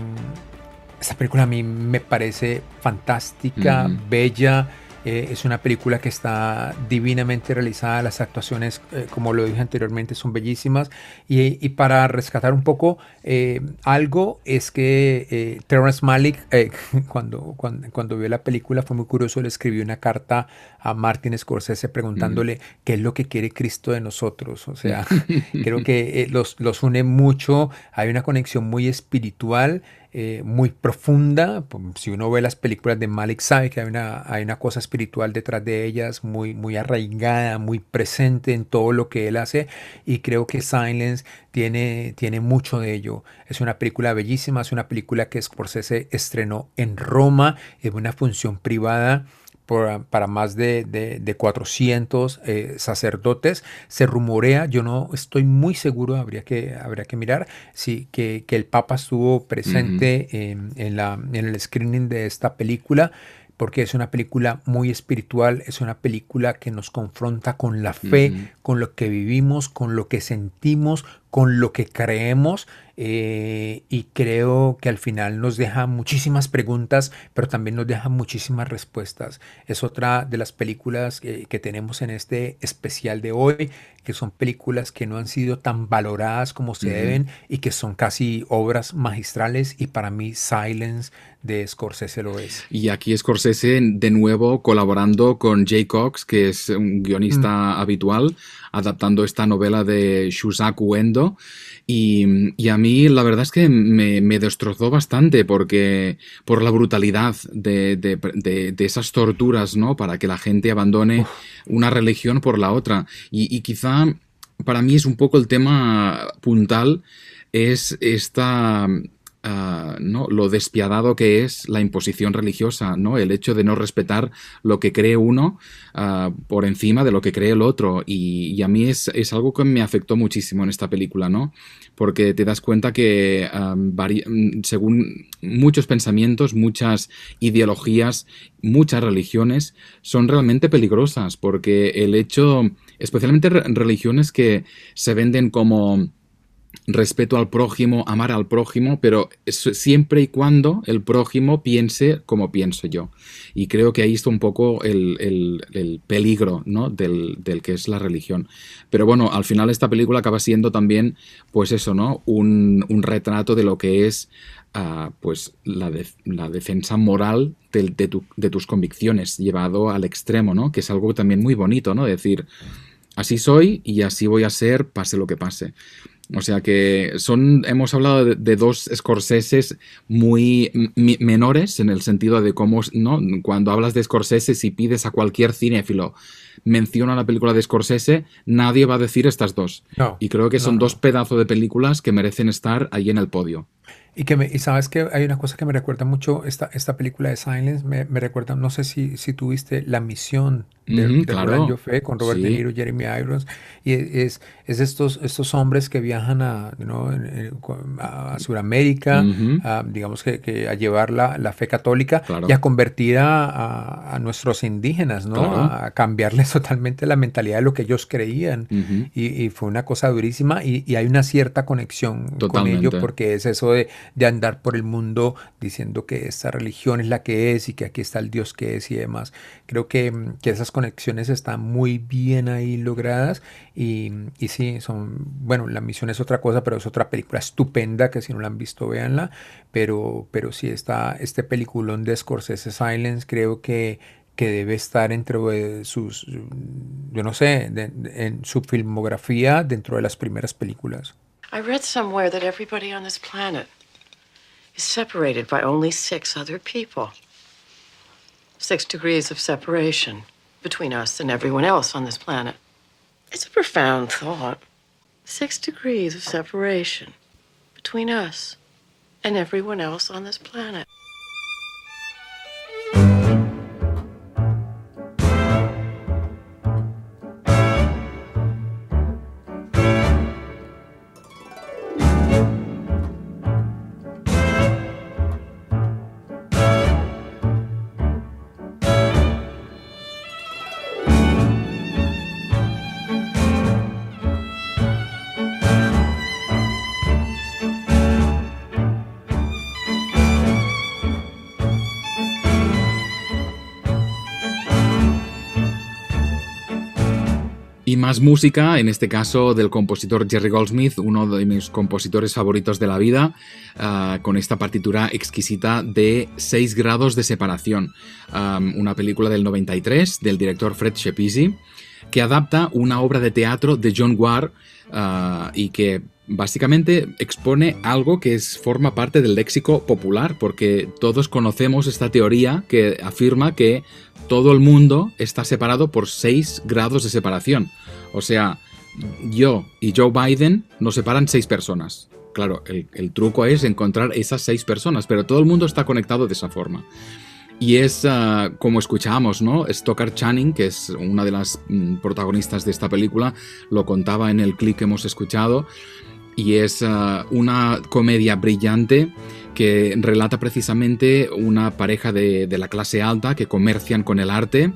esta película a mí me parece fantástica, bella. Eh, es una película que está divinamente realizada. Las actuaciones, eh, como lo dije anteriormente, son bellísimas. Y, y para rescatar un poco eh, algo, es que Terrence Malick, cuando, cuando, cuando vio la película, fue muy curioso. Le escribió una carta a Martin Scorsese preguntándole qué es lo que quiere Cristo de nosotros. O sea, creo que los, los une mucho. Hay una conexión muy espiritual eh, muy profunda. Si uno ve las películas de Malik, sabe que hay una, hay una cosa espiritual detrás de ellas, muy, muy arraigada, muy presente en todo lo que él hace. Y creo que Silence tiene, tiene mucho de ello. Es una película bellísima, es una película que Scorsese estrenó en Roma, en una función privada por- para más de, de- de 400 eh, sacerdotes. Se rumorea, yo no estoy muy seguro, habría que, habría que mirar, sí, que, que el Papa estuvo presente en, en la, en el screening de esta película porque es una película muy espiritual, es una película que nos confronta con la fe, con lo que vivimos, con lo que sentimos, con lo que creemos eh, y creo que al final nos deja muchísimas preguntas, pero también nos deja muchísimas respuestas. Es otra de las películas eh, que tenemos en este especial de hoy, que son películas que no han sido tan valoradas como se Ujú. deben y que son casi obras magistrales y para mí Silence de Scorsese lo es. Y aquí Scorsese de nuevo colaborando con Jay Cox, que es un guionista habitual, adaptando esta novela de Shusaku Endo. Y, y a mí la verdad es que me, me destrozó bastante porque por la brutalidad de, de- de- de esas torturas, ¿no? Para que la gente abandone una religión por la otra. Y, y quizá para mí es un poco el tema puntal, es esta ah, ¿no? lo despiadado que es la imposición religiosa, ¿no? El hecho de no respetar lo que cree uno ah, por encima de lo que cree el otro. Y, a mí es, es algo que me afectó muchísimo en esta película, ¿no? Porque te das cuenta que ah, mm, según muchos pensamientos, muchas ideologías, muchas religiones son realmente peligrosas, porque el hecho, especialmente re- religiones que se venden como respeto al prójimo, amar al prójimo, pero siempre y cuando el prójimo piense como pienso yo. Y creo que ahí está un poco el, el- el peligro ¿no? del, del que es la religión. Pero bueno, al final esta película acaba siendo también, pues eso, ¿no? Un, retrato de lo que es ah, pues la, def- la defensa moral de, de tus convicciones llevado al extremo, ¿no? Que es algo también muy bonito, ¿no? Decir, así soy y así voy a ser, pase lo que pase. O sea que son, hemos hablado de, de dos Scorseses muy menores en el sentido de cómo, ¿no? Cuando hablas de Scorsese, si pides a cualquier cinéfilo menciona la película de Scorsese, nadie va a decir estas dos. No, Y creo que no, son no. dos pedazos de películas que merecen estar ahí en el podio. Y, que me- y sabes que hay una cosa que me recuerda mucho esta, esta película de Silence, me, me recuerda, no sé si, si tuviste La Misión de, Ujú, de claro. Joffé con Robert De Sí. Niro, Jeremy Irons, y es, es estos, estos hombres que viajan a, ¿no? a Sudamérica, Ujú. a, digamos que, que a llevar la, la fe católica Claro. y a convertir a, a- a nuestros indígenas, ¿no? Claro. A, cambiarles totalmente la mentalidad de lo que ellos creían. Ujú. Y, y fue una cosa durísima y, y hay una cierta conexión con Totalmente. ello porque es eso de, de andar por el mundo diciendo que esta religión es la que es y que aquí está el Dios que es y demás. Creo que, mm, que esas conexiones están muy bien ahí logradas y, y sí, son, bueno, la misión es otra cosa, pero es otra película estupenda que si no la han visto, véanla, pero, pero sí, está este peliculón de Scorsese Silence, creo que que debe estar dentro de sus, yo no sé, de- de- en su filmografía dentro de las primeras películas. I read somewhere that everybody on this planet is separated by only six other people. Six degrees of separation between us and everyone else on this planet. It's a profound thought. Six degrees of separation between us and everyone else on this planet. Más música, en este caso del compositor Jerry Goldsmith, uno de mis compositores favoritos de la vida, ah, con esta partitura exquisita de 6 grados de separación, una película del 93 del director Fred Shepisi, que adapta una obra de teatro de John Ward ah, y que básicamente expone algo que es, forma parte del léxico popular, porque todos conocemos esta teoría que afirma que todo el mundo está separado por 6 grados de separación. O sea, yo y Joe Biden nos separan 6 personas. Claro, el, truco es encontrar esas 6 personas, pero todo el mundo está conectado de esa forma. Y es ah, como escuchábamos, ¿no? Stoker Channing, que es una de las mm, protagonistas de esta película, lo contaba en el clip que hemos escuchado. Y es ah, una comedia brillante que relata precisamente una pareja de, la clase alta que comercian con el arte.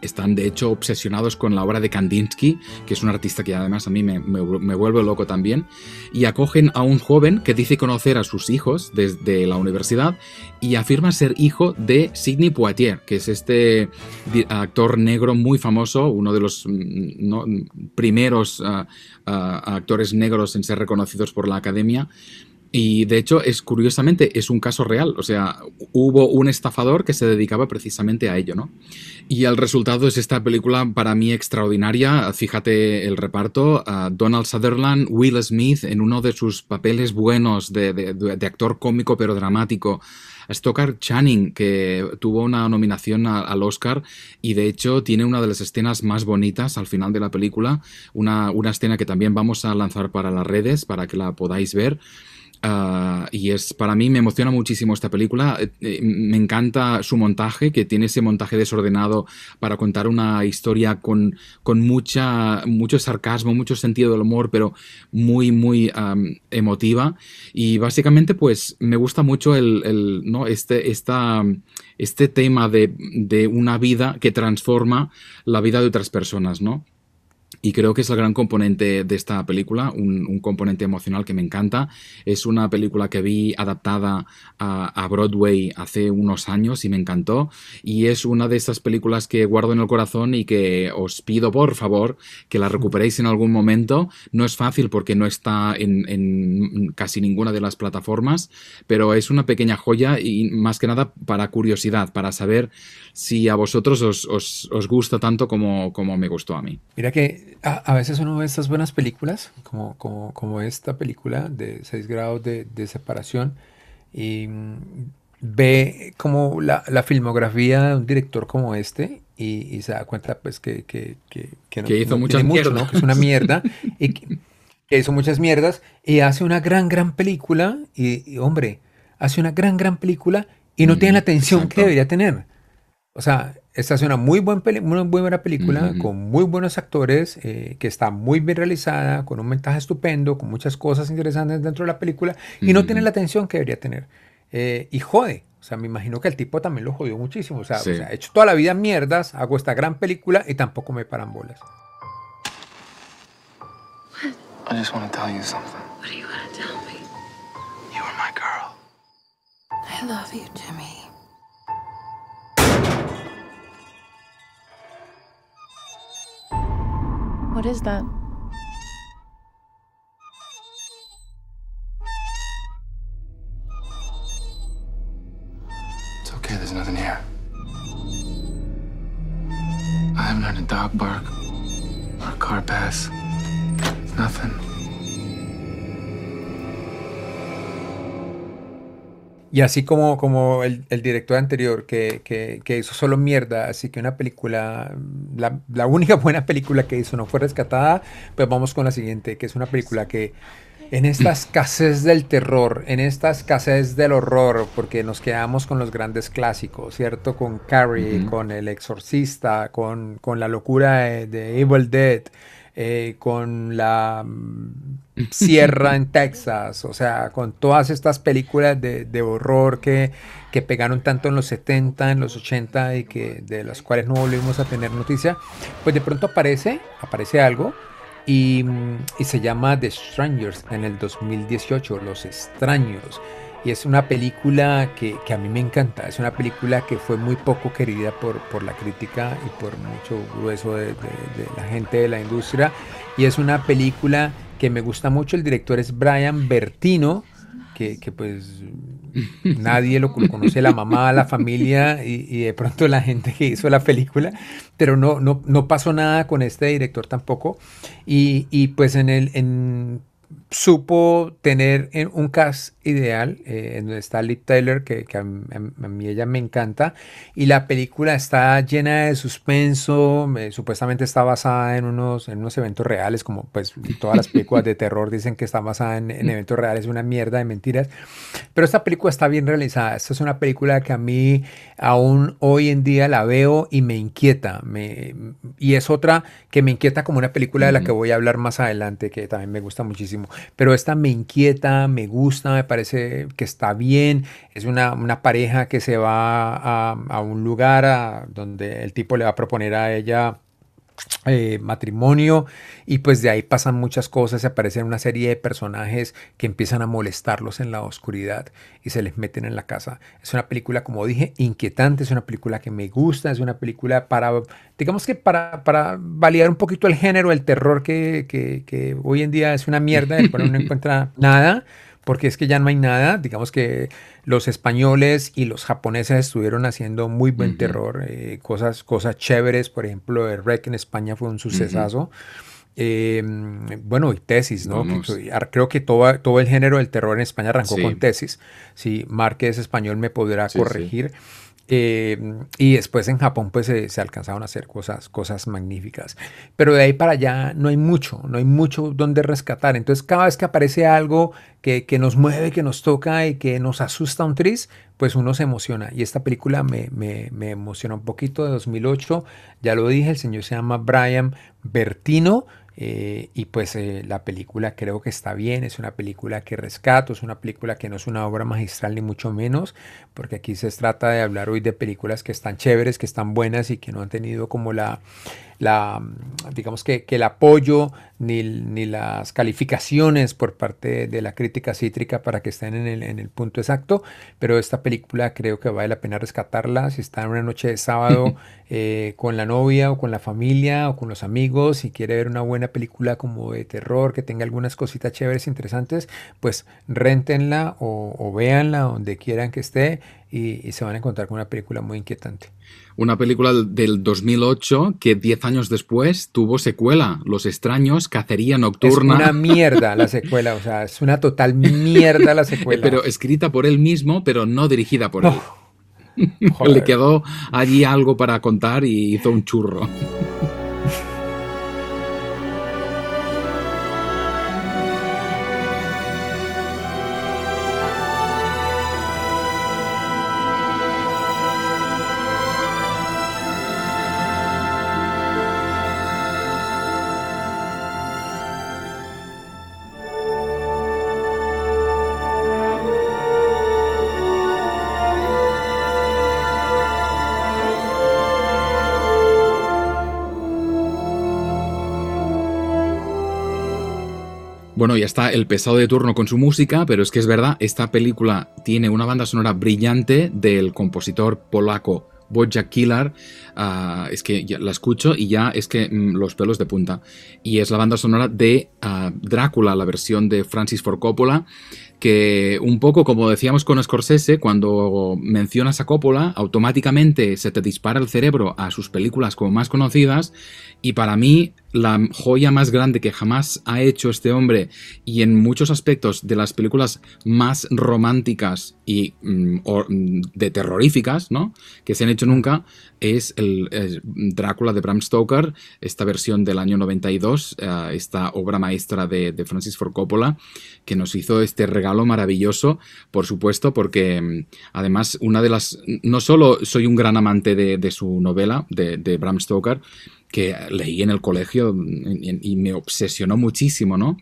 Están de hecho obsesionados con la obra de Kandinsky, que es un artista que además a mí me, vuelve loco también, y acogen a un joven que dice conocer a sus hijos desde la universidad y afirma ser hijo de Sidney Poitier, que es este actor negro muy famoso, uno de los mm, primeros ah, ah, actores negros en ser reconocidos por la academia y de hecho, es curiosamente, es un caso real. O sea, hubo un estafador que se dedicaba precisamente a ello, ¿no? Y el resultado es esta película para mí extraordinaria. Fíjate el reparto. Donald Sutherland, Will Smith en uno de sus papeles buenos de, actor cómico pero dramático. Stoker Channing, que tuvo una nominación al Oscar y de hecho tiene una de las escenas más bonitas al final de la película, una, una escena que también vamos a lanzar para las redes para que la podáis ver. Ah, y es para mí me emociona muchísimo esta película. Eh, eh, me encanta su montaje, que tiene ese montaje desordenado para contar una historia con, con mucha, mucho sarcasmo, mucho sentido del humor, pero muy, muy emotiva. Y básicamente, pues me gusta mucho el, ¿no? este, esta, este tema de, de una vida que transforma la vida de otras personas, ¿no? Y creo que es el gran componente de esta película, un, componente emocional que me encanta. Es una película que vi adaptada a, Broadway hace unos años y me encantó. Y es una de esas películas que guardo en el corazón y que os pido por favor que la recuperéis en algún momento. No es fácil porque no está en, casi ninguna de las plataformas, pero es una pequeña joya y más que nada para curiosidad, para saber si a vosotros os, gusta tanto como, como me gustó a mí. Mira que a, veces uno ve estas buenas películas, como, como, como esta película de 6 grados de, separación, y mm, ve como la, filmografía de un director como este y, se da cuenta pues que, que, que, no, hizo mucho, que es una mierda y que, hizo muchas mierdas y hace una gran, gran película y, hombre, hace una gran, gran película y no tiene la atención que debería tener. O sea, esta es una muy, buen muy buena película, con muy buenos actores, eh, que está muy bien realizada, con un mensaje estupendo, con muchas cosas interesantes dentro de la película, y no tiene la atención que debería tener. Eh, y jode. O sea, me imagino que el tipo también lo jodió muchísimo. O sea, he hecho toda la vida mierdas, hago esta gran película y tampoco me paran bolas. I just want to tell you something. What do you want to tell me? You are my girl. I love you, Jimmy. What is that? It's okay, there's nothing here. I haven't heard a dog bark or a car pass. Nothing. Y así como, como el, director anterior que, que, hizo solo mierda, así que una película, la, la, única buena película que hizo no fue rescatada, pues vamos con la siguiente, que es una película que en esta escasez del terror, en esta escasez del horror, porque nos quedamos con los grandes clásicos, ¿cierto? Con Carrie, con El Exorcista, con, con la locura de Evil Dead. Eh, con la mm, Sierra en Texas, o sea, con todas estas películas de, horror que, que, pegaron tanto en los 70, en los 80 y que de las cuales no volvimos a tener noticia, pues de pronto aparece, aparece algo y, y se llama The Strangers en el 2018, Los Extraños. Y es una película que, que, a mí me encanta. Es una película que fue muy poco querida por, por la crítica y por mucho grueso de, de, de, la gente de la industria. Y es una película que me gusta mucho. El director es Brian Bertino, que, que pues nadie lo, conoce, la mamá, la familia y, y, de pronto la gente que hizo la película. Pero no, no, no pasó nada con este director tampoco. Y, y pues en el... En, supo tener un cast ideal, eh, en donde está Liv Taylor, que, que a, a, a, mí ella me encanta, y la película está llena de suspenso, eh, supuestamente está basada en unos, en unos eventos reales, como pues todas las películas de terror dicen que está basada en, en, eventos reales, una mierda de mentiras, pero esta película está bien realizada, esta es una película que a mí aún hoy en día la veo y me inquieta, me, y es otra que me inquieta como una película de la que voy a hablar más adelante, que también me gusta muchísimo, pero esta me inquieta, me gusta, me parece que está bien. Es una, una pareja que se va a, a un lugar a, donde el tipo le va a proponer a ella eh, matrimonio y pues de ahí pasan muchas cosas, se aparecen una serie de personajes que empiezan a molestarlos en la oscuridad y se les meten en la casa. Es una película, como dije, inquietante, es una película que me gusta, es una película para, digamos que para, para validar un poquito el género, el terror que, que, que hoy en día es una mierda, después no encuentra nada porque es que ya no hay nada. Digamos que los españoles y los japoneses estuvieron haciendo muy buen uh -huh. terror, eh, cosas, cosas chéveres. Por ejemplo, el Rec en España fue un sucesazo. Uh -huh. Eh, bueno, y tesis, ¿no? Que, creo que todo, todo el género del terror en España arrancó sí. con tesis. Si Márquez español me podrá sí, corregir. Eh, y después en Japón pues se, se, alcanzaron a hacer cosas, cosas magníficas. Pero de ahí para allá no hay mucho, no hay mucho donde rescatar. Entonces cada vez que aparece algo que, que nos mueve, que nos toca y que nos asusta un tris, pues uno se emociona. Y esta película me, me, me emociona un poquito de 2008. Ya lo dije, el señor se llama Brian Bertino. Eh, y pues eh, la película creo que está bien, es una película que rescato, es una película que no es una obra magistral ni mucho menos, porque aquí se trata de hablar hoy de películas que están chéveres, que están buenas y que no han tenido como la, la digamos que, que, el apoyo ni, ni, las calificaciones por parte de la crítica cítrica para que estén en el, en el, punto exacto, pero esta película creo que vale la pena rescatarla. Si está en una noche de sábado eh, con la novia o con la familia o con los amigos y quiere ver una buena película como de terror que tenga algunas cositas chéveres interesantes, pues rentenla o, o véanla donde quieran que esté y, y se van a encontrar con una película muy inquietante una película del 2008 que 10 años después tuvo secuela, Los extraños, Cacería Nocturna. Es una mierda la secuela, o sea, es una total mierda la secuela. pero escrita por él mismo, pero no dirigida por él. Oh, Le quedó allí algo para contar y hizo un churro. Bueno, ya está el pesado de turno con su música, pero es que es verdad, esta película tiene una banda sonora brillante del compositor polaco Wojciech Killer, uh, es que la escucho y ya es que mm, los pelos de punta. Y es la banda sonora de uh, Drácula, la versión de Francis Ford Coppola, que un poco como decíamos con Scorsese, cuando mencionas a Coppola, automáticamente se te dispara el cerebro a sus películas como más conocidas, y para mí la joya más grande que jamás ha hecho este hombre y en muchos aspectos de las películas más románticas y mm, o, de terroríficas, ¿no? Que se han hecho nunca es el, Drácula de Bram Stoker, esta versión del año 92, uh, esta obra maestra de, Francis Ford Coppola, que nos hizo este regalo maravilloso, por supuesto, porque mm, además una de las... No solo soy un gran amante de, su novela, de Bram Stoker, que leí en el colegio y, y me obsesionó muchísimo, ¿no?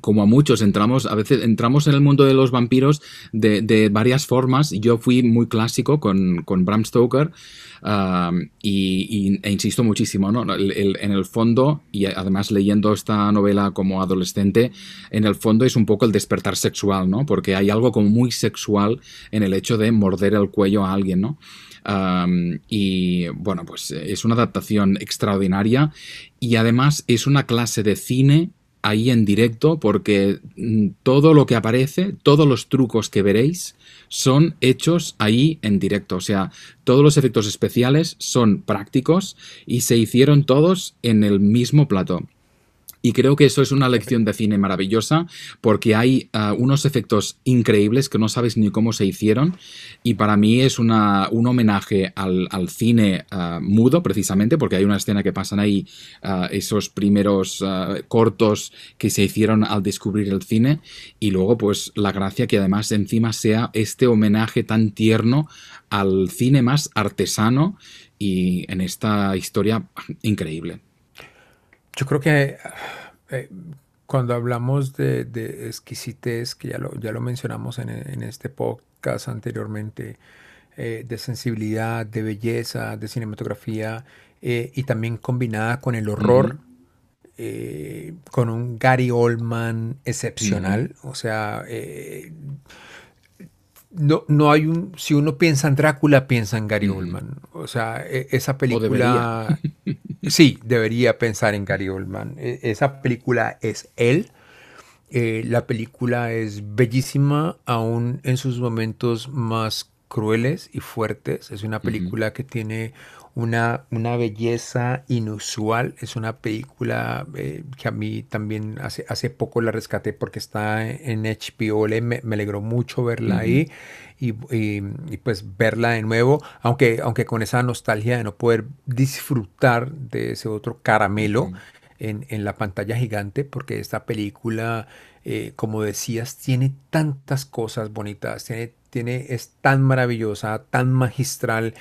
como a muchos entramos, a veces entramos en el mundo de los vampiros de, varias formas. Yo fui muy clásico con, con Bram Stoker y, e insisto muchísimo, ¿no? En el fondo, y además leyendo esta novela como adolescente, en el fondo es un poco el despertar sexual, ¿no? Porque hay algo como muy sexual en el hecho de morder el cuello a alguien, ¿no? Y bueno, pues eh, es una adaptación extraordinaria y además es una clase de cine ahí en directo porque mm, todo lo que aparece, todos los trucos que veréis son hechos ahí en directo. O sea, todos los efectos especiales son prácticos y se hicieron todos en el mismo plato. Y creo que eso es una lección de cine maravillosa porque hay ah, unos efectos increíbles que no sabes ni cómo se hicieron y para mí es una, un homenaje al, al cine ah, mudo precisamente porque hay una escena que pasan ahí ah, esos primeros cortos que se hicieron al descubrir el cine y luego pues la gracia que además encima sea este homenaje tan tierno al cine más artesano y en esta historia increíble. Yo creo que eh, cuando hablamos de, de exquisitez, que ya lo, ya lo mencionamos en, en este podcast anteriormente, eh, de sensibilidad, de belleza, de cinematografía, eh, y también combinada con el horror, con un Gary Oldman excepcional, o sea, no, no hay un. Si uno piensa en Drácula, piensa en Gary Oldman. O sea, e- esa película. sí, debería pensar en Gary Oldman. E- Esa película es él. Eh, la película es bellísima, aún en sus momentos más crueles y fuertes. Es una película que tiene una, una belleza inusual. Es una película eh, que a mí también hace, hace poco la rescaté porque está en HBO. Le- Me, me alegró mucho verla ahí y, y- y, pues verla de nuevo, aunque, aunque con esa nostalgia de no poder disfrutar de ese otro caramelo en, en la pantalla gigante, porque esta película, eh, como decías, tiene tantas cosas bonitas, tiene, tiene, es tan maravillosa, tan magistral,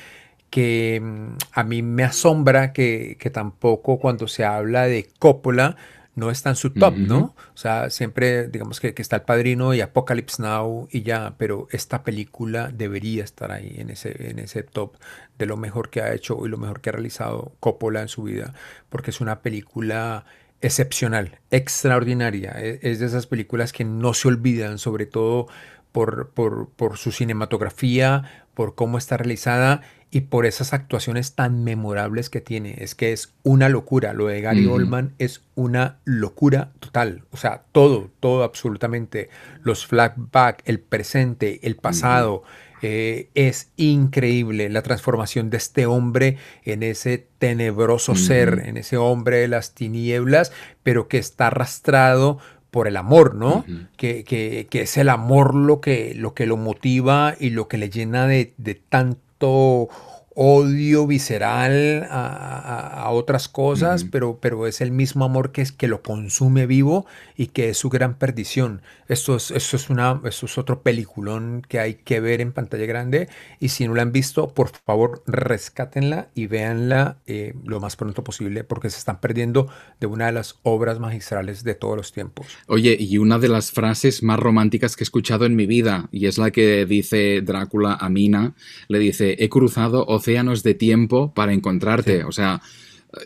que mm, a mí me asombra que, que tampoco cuando se habla de Coppola no está en su top. ¿no? O sea, siempre digamos que, que está El Padrino y Apocalypse Now y ya, pero esta película debería estar ahí en ese, en ese top de lo mejor que ha hecho y lo mejor que ha realizado Coppola en su vida, porque es una película excepcional, extraordinaria. E- Es de esas películas que no se olvidan, sobre todo por, por, por su cinematografía, por cómo está realizada y por esas actuaciones tan memorables que tiene. Es que es una locura. Lo de Gary Ujú. Oldman es una locura total. O sea, todo, todo absolutamente. Los flashbacks, el presente, el pasado. eh, es increíble la transformación de este hombre en ese tenebroso ser, en ese hombre de las tinieblas, pero que está arrastrado por el amor, ¿no? Que, que- que es el amor lo que, lo que lo motiva y lo que le llena de, de tanto odio visceral a, a- a otras cosas, pero, pero es el mismo amor que es que lo consume vivo y que es su gran perdición. Esto es, esto es, una, esto es otro peliculón que hay que ver en pantalla grande y si no la han visto, por favor rescátenla y véanla eh, lo más pronto posible porque se están perdiendo de una de las obras magistrales de todos los tiempos. Oye, y una de las frases más románticas que he escuchado en mi vida, y es la que dice Drácula a Mina, le dice, he cruzado océanos de tiempo para encontrarte. O sea,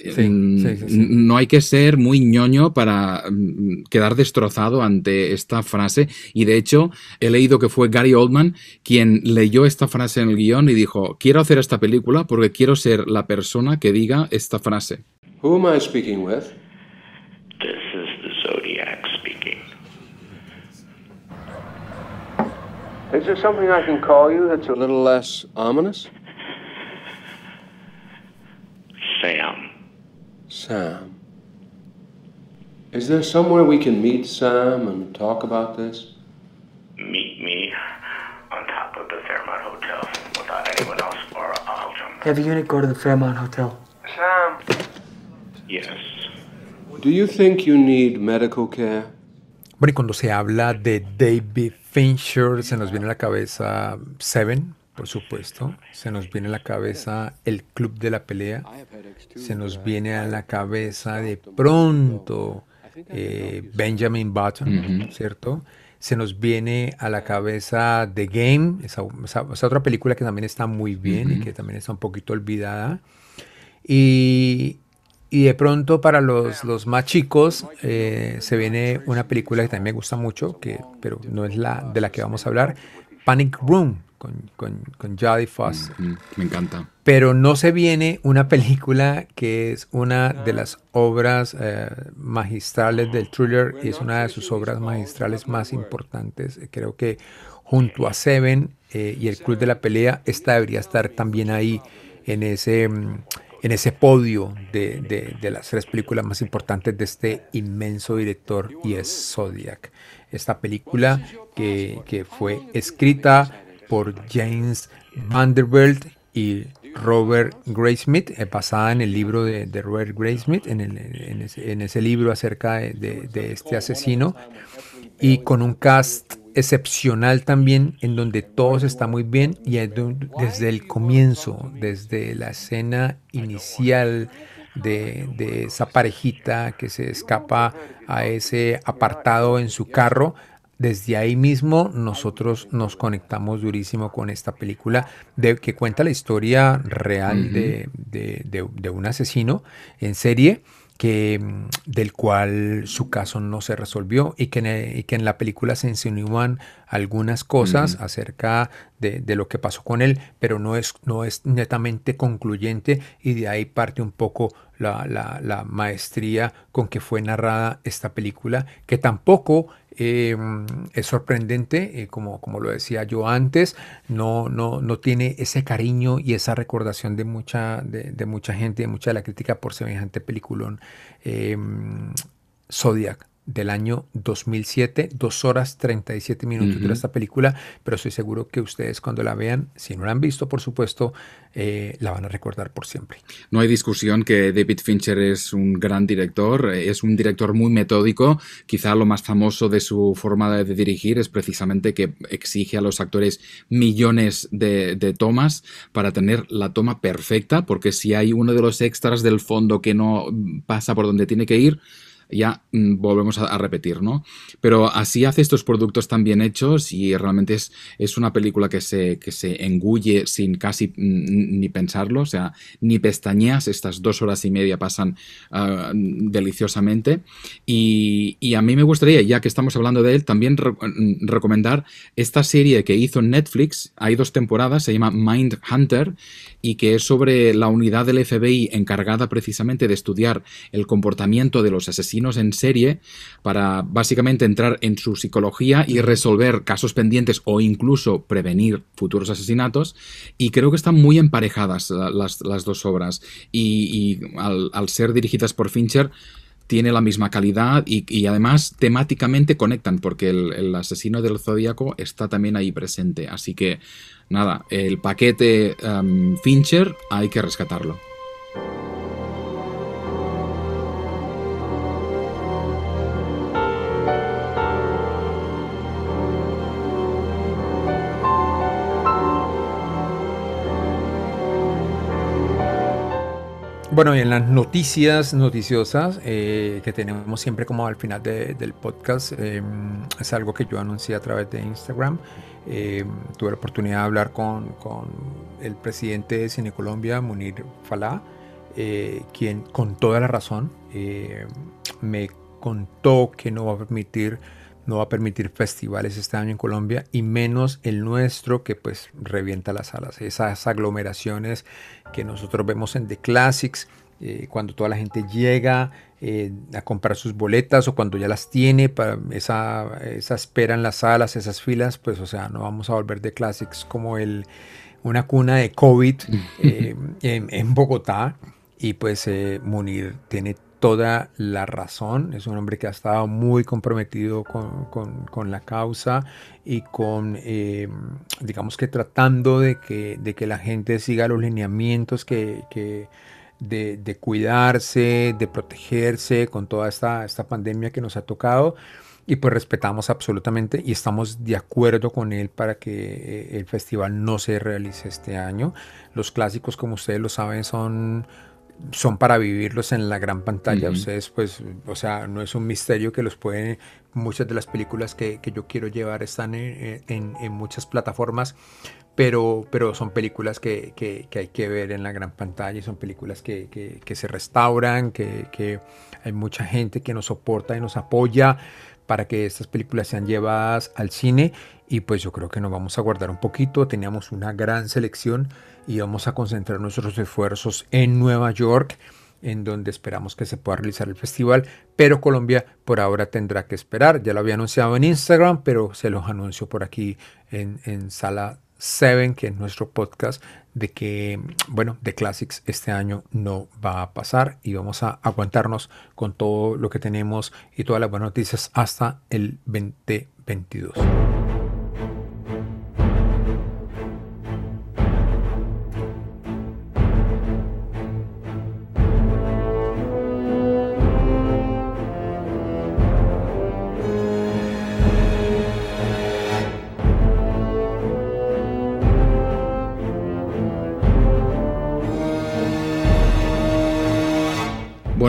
Sí, mm, sí, sí, sí. no hay que ser muy ñoño para mm, quedar destrozado ante esta frase. Y de hecho, he leído que fue Gary Oldman quien leyó esta frase en el guion y dijo, quiero hacer esta película porque quiero ser la persona que diga esta frase. Who am I speaking with? This is the Zodiac speaking. Is there something I can call you that's a little less ominous? Sam. Sam. Is there somewhere we can meet Sam and talk about this? Meet me on top of the Fairmont Hotel without anyone else or I'll jump. Have a unit go to the Fairmont Hotel. Sam. Yes. Do you think you need medical care? Bueno, y cuando se habla de David Fincher, se nos viene a la cabeza Seven, por supuesto. Se nos viene a la cabeza El Club de la Pelea. Se nos viene a la cabeza de pronto eh, Benjamin Button, ¿cierto? Se nos viene a la cabeza The Game, esa, esa- esa otra película que también está muy bien y que también está un poquito olvidada. Y, y de pronto para los, los más chicos eh, se viene una película que también me gusta mucho, que, pero no es la de la que vamos a hablar, Panic Room, con, con, con Jodie Foster. Ujú, Me encanta. Pero no se viene una película que es una de las obras eh, magistrales del thriller y es una de sus obras magistrales más importantes. Creo que junto a Seven eh, y el Club de la Pelea, esta debería estar también ahí en ese, mm, en ese podio de, de- de las tres películas más importantes de este inmenso director y es Zodiac. Esta película que, que fue escrita por James Vanderbilt y Robert Graysmith, eh, basada en el libro de, Robert Graysmith, en, en ese, libro acerca de, este asesino, y con un cast excepcional también, en donde todo está muy bien, y es de- desde el comienzo, desde la escena inicial de esa parejita que se escapa a ese apartado en su carro, desde ahí mismo nosotros nos conectamos durísimo con esta película de, que cuenta la historia real de, de- de- de un asesino en serie que, del cual su caso no se resolvió y que en, y que en la película se insinúan algunas cosas acerca de, de lo que pasó con él, pero no es, no es netamente concluyente y de ahí parte un poco la, la- la maestría con que fue narrada esta película, que tampoco eh, es sorprendente, eh, como, como lo decía yo antes, no, no, no tiene ese cariño y esa recordación de mucha, de, mucha gente, de mucha de la crítica por semejante peliculón. Eh, Zodiac del año 2007, dos horas 37 minutos Ujú. dura esta película, pero estoy seguro que ustedes cuando la vean, si no la han visto, por supuesto, eh, la van a recordar por siempre. No hay discusión que David Fincher es un gran director, eh, es un director muy metódico. Quizá lo más famoso de su forma de dirigir es precisamente que exige a los actores millones de, de tomas para tener la toma perfecta, porque si hay uno de los extras del fondo que no pasa por donde tiene que ir, ya mm, volvemos a, repetir, ¿no? Pero así hace estos productos tan bien hechos y realmente es, es una película que se, que se engulle sin casi mm, ni pensarlo, o sea, ni pestañeas, estas dos horas y media pasan ah, deliciosamente. Y, a mí me gustaría, ya que estamos hablando de él, también mm, recomendar esta serie que hizo Netflix, hay dos temporadas, se llama Mind Hunter, y que es sobre la unidad del FBI encargada precisamente de estudiar el comportamiento de los asesinos en serie para básicamente entrar en su psicología y resolver casos pendientes o incluso prevenir futuros asesinatos. Y creo que están muy emparejadas la- las, las dos obras. Y, al, ser dirigidas por Fincher, tiene la misma calidad y, además temáticamente conectan porque el, el asesino del zodíaco está también ahí presente. Así que nada, el paquete em, Fincher hay que rescatarlo. Bueno, y en las noticias noticiosas eh, que tenemos siempre como al final de- del podcast, eh, es algo que yo anuncié a través de Instagram. Eh, tuve la oportunidad de hablar con, con el presidente de Cine Colombia, Munir Falá, eh, quien con toda la razón eh, me contó que no va a permitir no va a permitir festivales este año en Colombia y menos el nuestro que pues revienta las salas. Esas aglomeraciones que nosotros vemos en The Classics, eh, cuando toda la gente llega eh, a comprar sus boletas o cuando ya las tiene, para esa, esa espera en las salas, esas filas, pues o sea, no vamos a volver The Classics como el, una cuna de COVID eh, en, en Bogotá. Y pues eh, Munir tiene toda la razón. Es un hombre que ha estado muy comprometido con, con- la causa y con, eh, digamos que tratando de que, de que la gente siga los lineamientos que, que- de, de cuidarse, de protegerse con toda esta, esta pandemia que nos ha tocado. Y pues respetamos absolutamente y estamos de acuerdo con él para que eh, el festival no se realice este año. Los clásicos, como ustedes lo saben, son son para vivirlos en la gran pantalla. Ujú. Ustedes, pues, o sea, no es un misterio que los pueden, muchas de las películas que, que yo quiero llevar están en, en- en muchas plataformas, pero, pero son películas que, que- que hay que ver en la gran pantalla y son películas que, que- que se restauran, que, que hay mucha gente que nos soporta y nos apoya para que estas películas sean llevadas al cine y pues yo creo que nos vamos a guardar un poquito, teníamos una gran selección y vamos a concentrar nuestros esfuerzos en Nueva York en donde esperamos que se pueda realizar el festival, pero Colombia por ahora tendrá que esperar, ya lo había anunciado en Instagram, pero se los anuncio por aquí en, en Sala 7, que es nuestro podcast, de que, bueno, The Classics este año no va a pasar y vamos a aguantarnos con todo lo que tenemos y todas las buenas noticias hasta el 2022.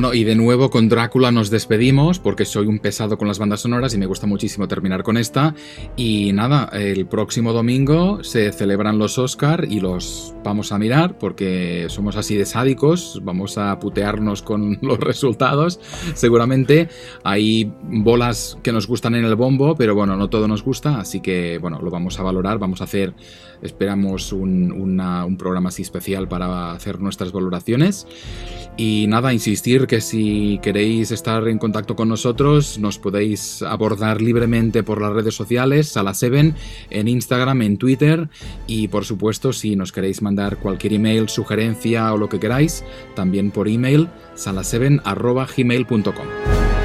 Bueno, y de nuevo con Drácula nos despedimos porque soy un pesado con las bandas sonoras y me gusta muchísimo terminar con esta. Y nada, el próximo domingo se celebran los Oscar y los vamos a mirar porque somos así de sádicos, vamos a putearnos con los resultados. Seguramente hay bolas que nos gustan en el bombo, pero bueno, no todo nos gusta, así que bueno, lo vamos a valorar, vamos a hacer, esperamos un, un programa así especial para hacer nuestras valoraciones. Y nada, insistir que si queréis estar en contacto con nosotros, nos podéis abordar libremente por las redes sociales, Sala 7, en Instagram, en Twitter y por supuesto si nos queréis mandar cualquier email, sugerencia o lo que queráis, también por email, sala7.gmail.com.